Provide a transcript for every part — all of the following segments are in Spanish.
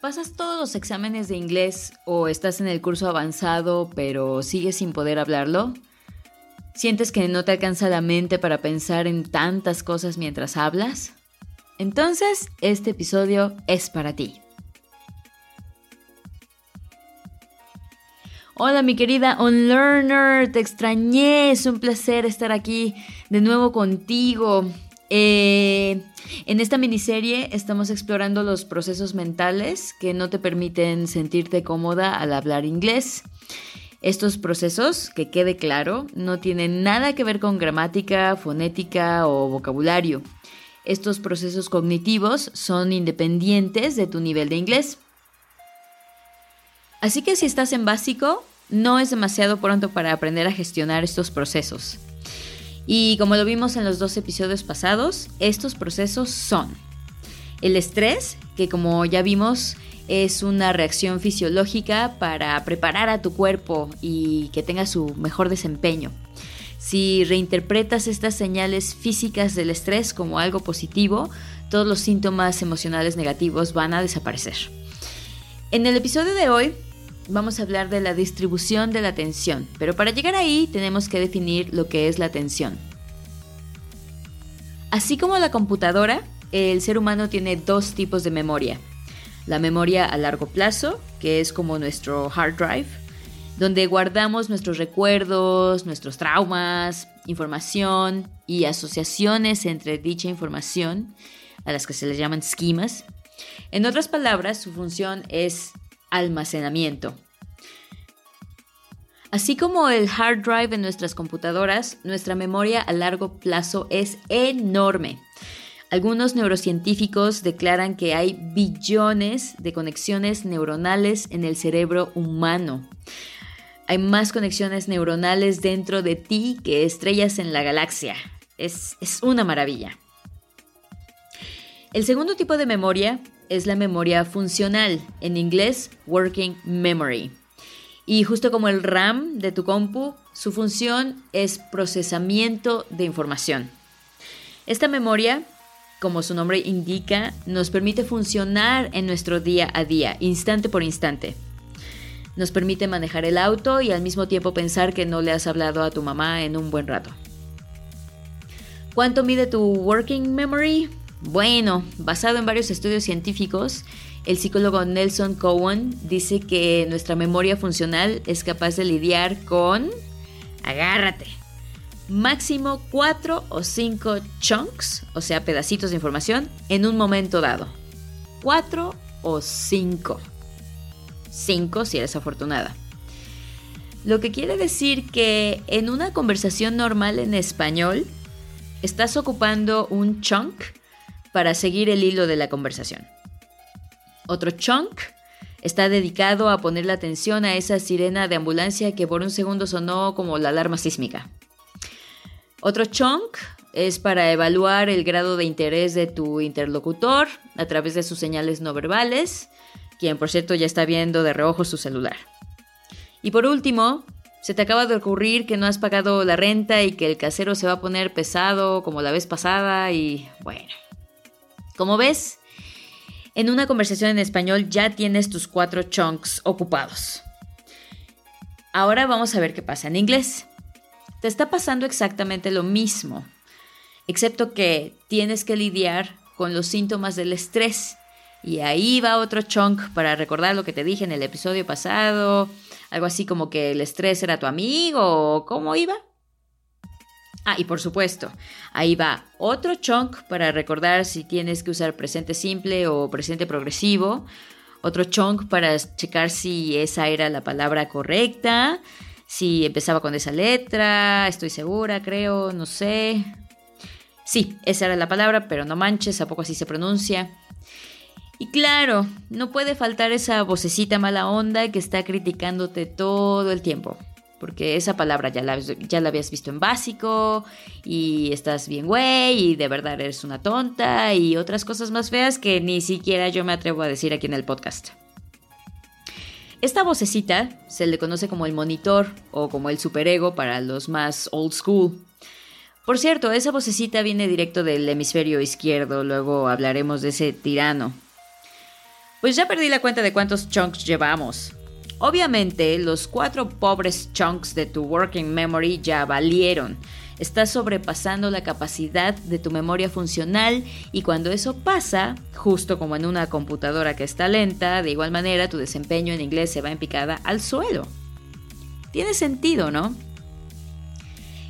¿Pasas todos los exámenes de inglés o estás en el curso avanzado pero sigues sin poder hablarlo? ¿Sientes que no te alcanza la mente para pensar en tantas cosas mientras hablas? Entonces, este episodio es para ti. Hola mi querida Unlearner, te extrañé, es un placer estar aquí de nuevo contigo. Eh, en esta miniserie estamos explorando los procesos mentales que no te permiten sentirte cómoda al hablar inglés. Estos procesos, que quede claro, no tienen nada que ver con gramática, fonética o vocabulario. Estos procesos cognitivos son independientes de tu nivel de inglés. Así que si estás en básico, no es demasiado pronto para aprender a gestionar estos procesos. Y como lo vimos en los dos episodios pasados, estos procesos son el estrés, que como ya vimos es una reacción fisiológica para preparar a tu cuerpo y que tenga su mejor desempeño. Si reinterpretas estas señales físicas del estrés como algo positivo, todos los síntomas emocionales negativos van a desaparecer. En el episodio de hoy vamos a hablar de la distribución de la atención, pero para llegar ahí tenemos que definir lo que es la atención. Así como la computadora, el ser humano tiene dos tipos de memoria. La memoria a largo plazo, que es como nuestro hard drive, donde guardamos nuestros recuerdos, nuestros traumas, información y asociaciones entre dicha información, a las que se les llaman esquemas. En otras palabras, su función es almacenamiento. Así como el hard drive en nuestras computadoras, nuestra memoria a largo plazo es enorme. Algunos neurocientíficos declaran que hay billones de conexiones neuronales en el cerebro humano. Hay más conexiones neuronales dentro de ti que estrellas en la galaxia. Es, es una maravilla. El segundo tipo de memoria es la memoria funcional, en inglés Working Memory. Y justo como el RAM de tu compu, su función es procesamiento de información. Esta memoria, como su nombre indica, nos permite funcionar en nuestro día a día, instante por instante. Nos permite manejar el auto y al mismo tiempo pensar que no le has hablado a tu mamá en un buen rato. ¿Cuánto mide tu working memory? Bueno, basado en varios estudios científicos, el psicólogo Nelson Cohen dice que nuestra memoria funcional es capaz de lidiar con, agárrate, máximo 4 o 5 chunks, o sea, pedacitos de información, en un momento dado. 4 o 5. 5 si eres afortunada. Lo que quiere decir que en una conversación normal en español, estás ocupando un chunk para seguir el hilo de la conversación. Otro chunk está dedicado a poner la atención a esa sirena de ambulancia que por un segundo sonó como la alarma sísmica. Otro chunk es para evaluar el grado de interés de tu interlocutor a través de sus señales no verbales, quien por cierto ya está viendo de reojo su celular. Y por último, se te acaba de ocurrir que no has pagado la renta y que el casero se va a poner pesado como la vez pasada y bueno, como ves, en una conversación en español ya tienes tus cuatro chunks ocupados. Ahora vamos a ver qué pasa en inglés. Te está pasando exactamente lo mismo, excepto que tienes que lidiar con los síntomas del estrés. Y ahí va otro chunk para recordar lo que te dije en el episodio pasado. Algo así como que el estrés era tu amigo o cómo iba. Ah, y por supuesto, ahí va otro chunk para recordar si tienes que usar presente simple o presente progresivo. Otro chunk para checar si esa era la palabra correcta, si empezaba con esa letra, estoy segura, creo, no sé. Sí, esa era la palabra, pero no manches, ¿a poco así se pronuncia? Y claro, no puede faltar esa vocecita mala onda que está criticándote todo el tiempo porque esa palabra ya la, ya la habías visto en básico y estás bien güey y de verdad eres una tonta y otras cosas más feas que ni siquiera yo me atrevo a decir aquí en el podcast. Esta vocecita se le conoce como el monitor o como el superego para los más old school. Por cierto, esa vocecita viene directo del hemisferio izquierdo, luego hablaremos de ese tirano. Pues ya perdí la cuenta de cuántos chunks llevamos. Obviamente, los cuatro pobres chunks de tu working memory ya valieron. Estás sobrepasando la capacidad de tu memoria funcional y cuando eso pasa, justo como en una computadora que está lenta, de igual manera tu desempeño en inglés se va en picada al suelo. Tiene sentido, ¿no?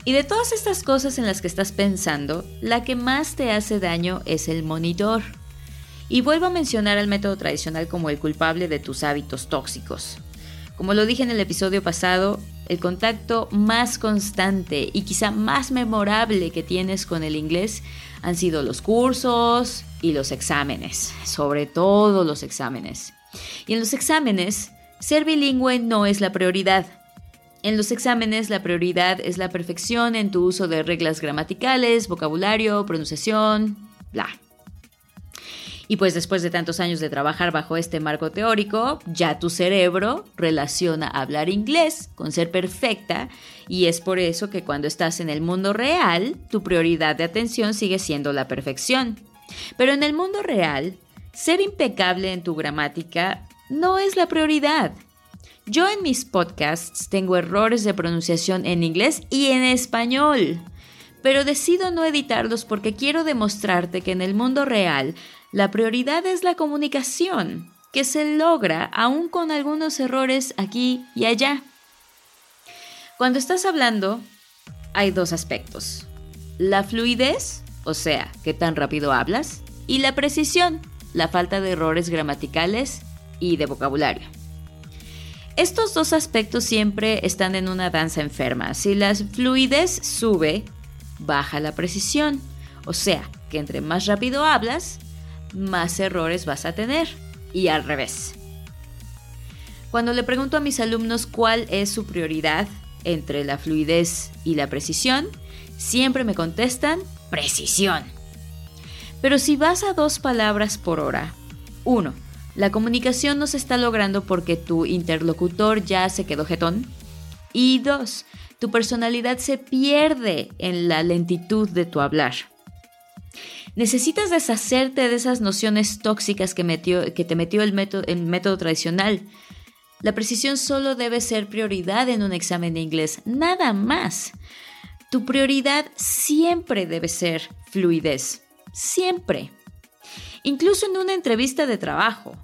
Y de todas estas cosas en las que estás pensando, la que más te hace daño es el monitor. Y vuelvo a mencionar al método tradicional como el culpable de tus hábitos tóxicos. Como lo dije en el episodio pasado, el contacto más constante y quizá más memorable que tienes con el inglés han sido los cursos y los exámenes, sobre todo los exámenes. Y en los exámenes, ser bilingüe no es la prioridad. En los exámenes la prioridad es la perfección en tu uso de reglas gramaticales, vocabulario, pronunciación, bla. Y pues después de tantos años de trabajar bajo este marco teórico, ya tu cerebro relaciona hablar inglés con ser perfecta y es por eso que cuando estás en el mundo real, tu prioridad de atención sigue siendo la perfección. Pero en el mundo real, ser impecable en tu gramática no es la prioridad. Yo en mis podcasts tengo errores de pronunciación en inglés y en español, pero decido no editarlos porque quiero demostrarte que en el mundo real la prioridad es la comunicación, que se logra aún con algunos errores aquí y allá. Cuando estás hablando, hay dos aspectos. La fluidez, o sea, qué tan rápido hablas, y la precisión, la falta de errores gramaticales y de vocabulario. Estos dos aspectos siempre están en una danza enferma. Si la fluidez sube, baja la precisión. O sea, que entre más rápido hablas, más errores vas a tener. Y al revés. Cuando le pregunto a mis alumnos cuál es su prioridad entre la fluidez y la precisión, siempre me contestan precisión. Pero si vas a dos palabras por hora, uno, la comunicación no se está logrando porque tu interlocutor ya se quedó jetón. Y dos, tu personalidad se pierde en la lentitud de tu hablar. Necesitas deshacerte de esas nociones tóxicas que, que te metió el método tradicional. La precisión solo debe ser prioridad en un examen de inglés, nada más. Tu prioridad siempre debe ser fluidez, siempre. Incluso en una entrevista de trabajo.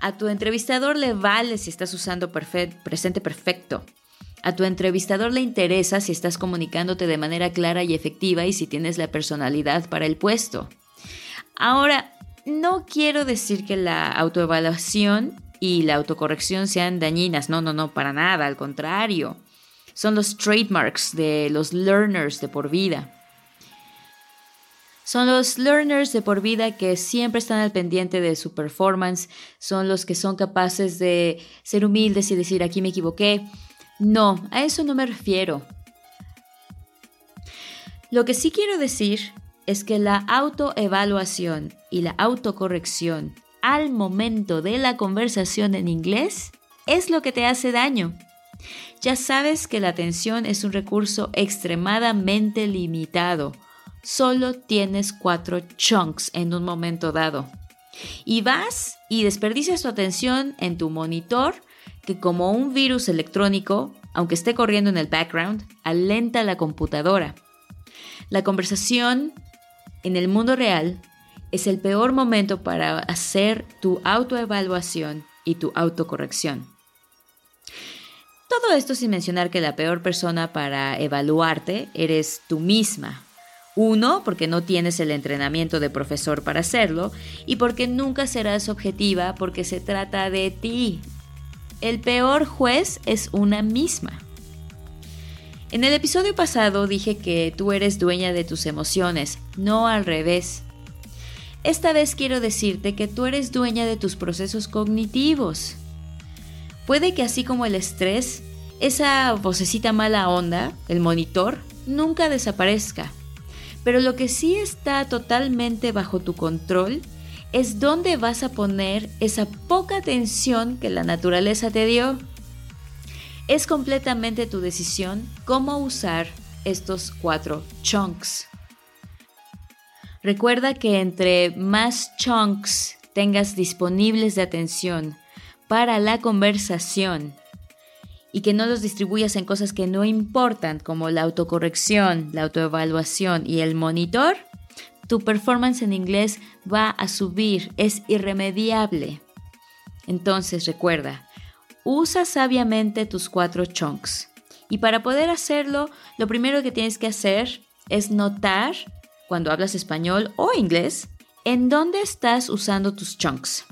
A tu entrevistador le vale si estás usando presente perfecto. A tu entrevistador le interesa si estás comunicándote de manera clara y efectiva y si tienes la personalidad para el puesto. Ahora, no quiero decir que la autoevaluación y la autocorrección sean dañinas, no, no, no, para nada, al contrario. Son los trademarks de los learners de por vida. Son los learners de por vida que siempre están al pendiente de su performance, son los que son capaces de ser humildes y decir aquí me equivoqué, no, a eso no me refiero. Lo que sí quiero decir es que la autoevaluación y la autocorrección al momento de la conversación en inglés es lo que te hace daño. Ya sabes que la atención es un recurso extremadamente limitado. Solo tienes cuatro chunks en un momento dado. Y vas y desperdicias tu atención en tu monitor que como un virus electrónico, aunque esté corriendo en el background, alenta la computadora. La conversación en el mundo real es el peor momento para hacer tu autoevaluación y tu autocorrección. Todo esto sin mencionar que la peor persona para evaluarte eres tú misma. Uno, porque no tienes el entrenamiento de profesor para hacerlo y porque nunca serás objetiva porque se trata de ti, el peor juez es una misma. En el episodio pasado dije que tú eres dueña de tus emociones, no al revés. Esta vez quiero decirte que tú eres dueña de tus procesos cognitivos. Puede que así como el estrés, esa vocecita mala onda, el monitor, nunca desaparezca. Pero lo que sí está totalmente bajo tu control es dónde vas a poner esa poca atención que la naturaleza te dio. Es completamente tu decisión cómo usar estos cuatro chunks. Recuerda que entre más chunks tengas disponibles de atención para la conversación y que no los distribuyas en cosas que no importan como la autocorrección, la autoevaluación y el monitor, tu performance en inglés va a subir, es irremediable. Entonces recuerda, usa sabiamente tus cuatro chunks. Y para poder hacerlo, lo primero que tienes que hacer es notar, cuando hablas español o inglés, en dónde estás usando tus chunks.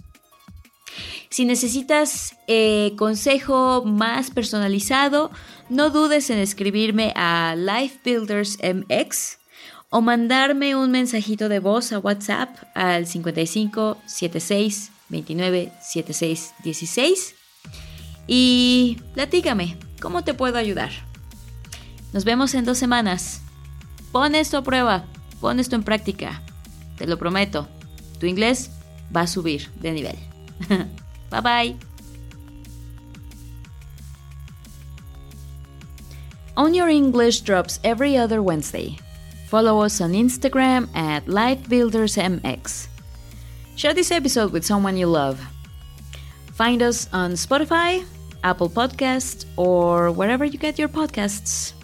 Si necesitas eh, consejo más personalizado, no dudes en escribirme a LifeBuildersMX o mandarme un mensajito de voz a WhatsApp al 55 76 29 76 16 y platícame, ¿cómo te puedo ayudar? Nos vemos en dos semanas. Pon esto a prueba, pon esto en práctica. Te lo prometo, tu inglés va a subir de nivel. bye bye. On Your English drops every other Wednesday. Follow us on Instagram at LifeBuildersMX. Share this episode with someone you love. Find us on Spotify, Apple Podcasts, or wherever you get your podcasts.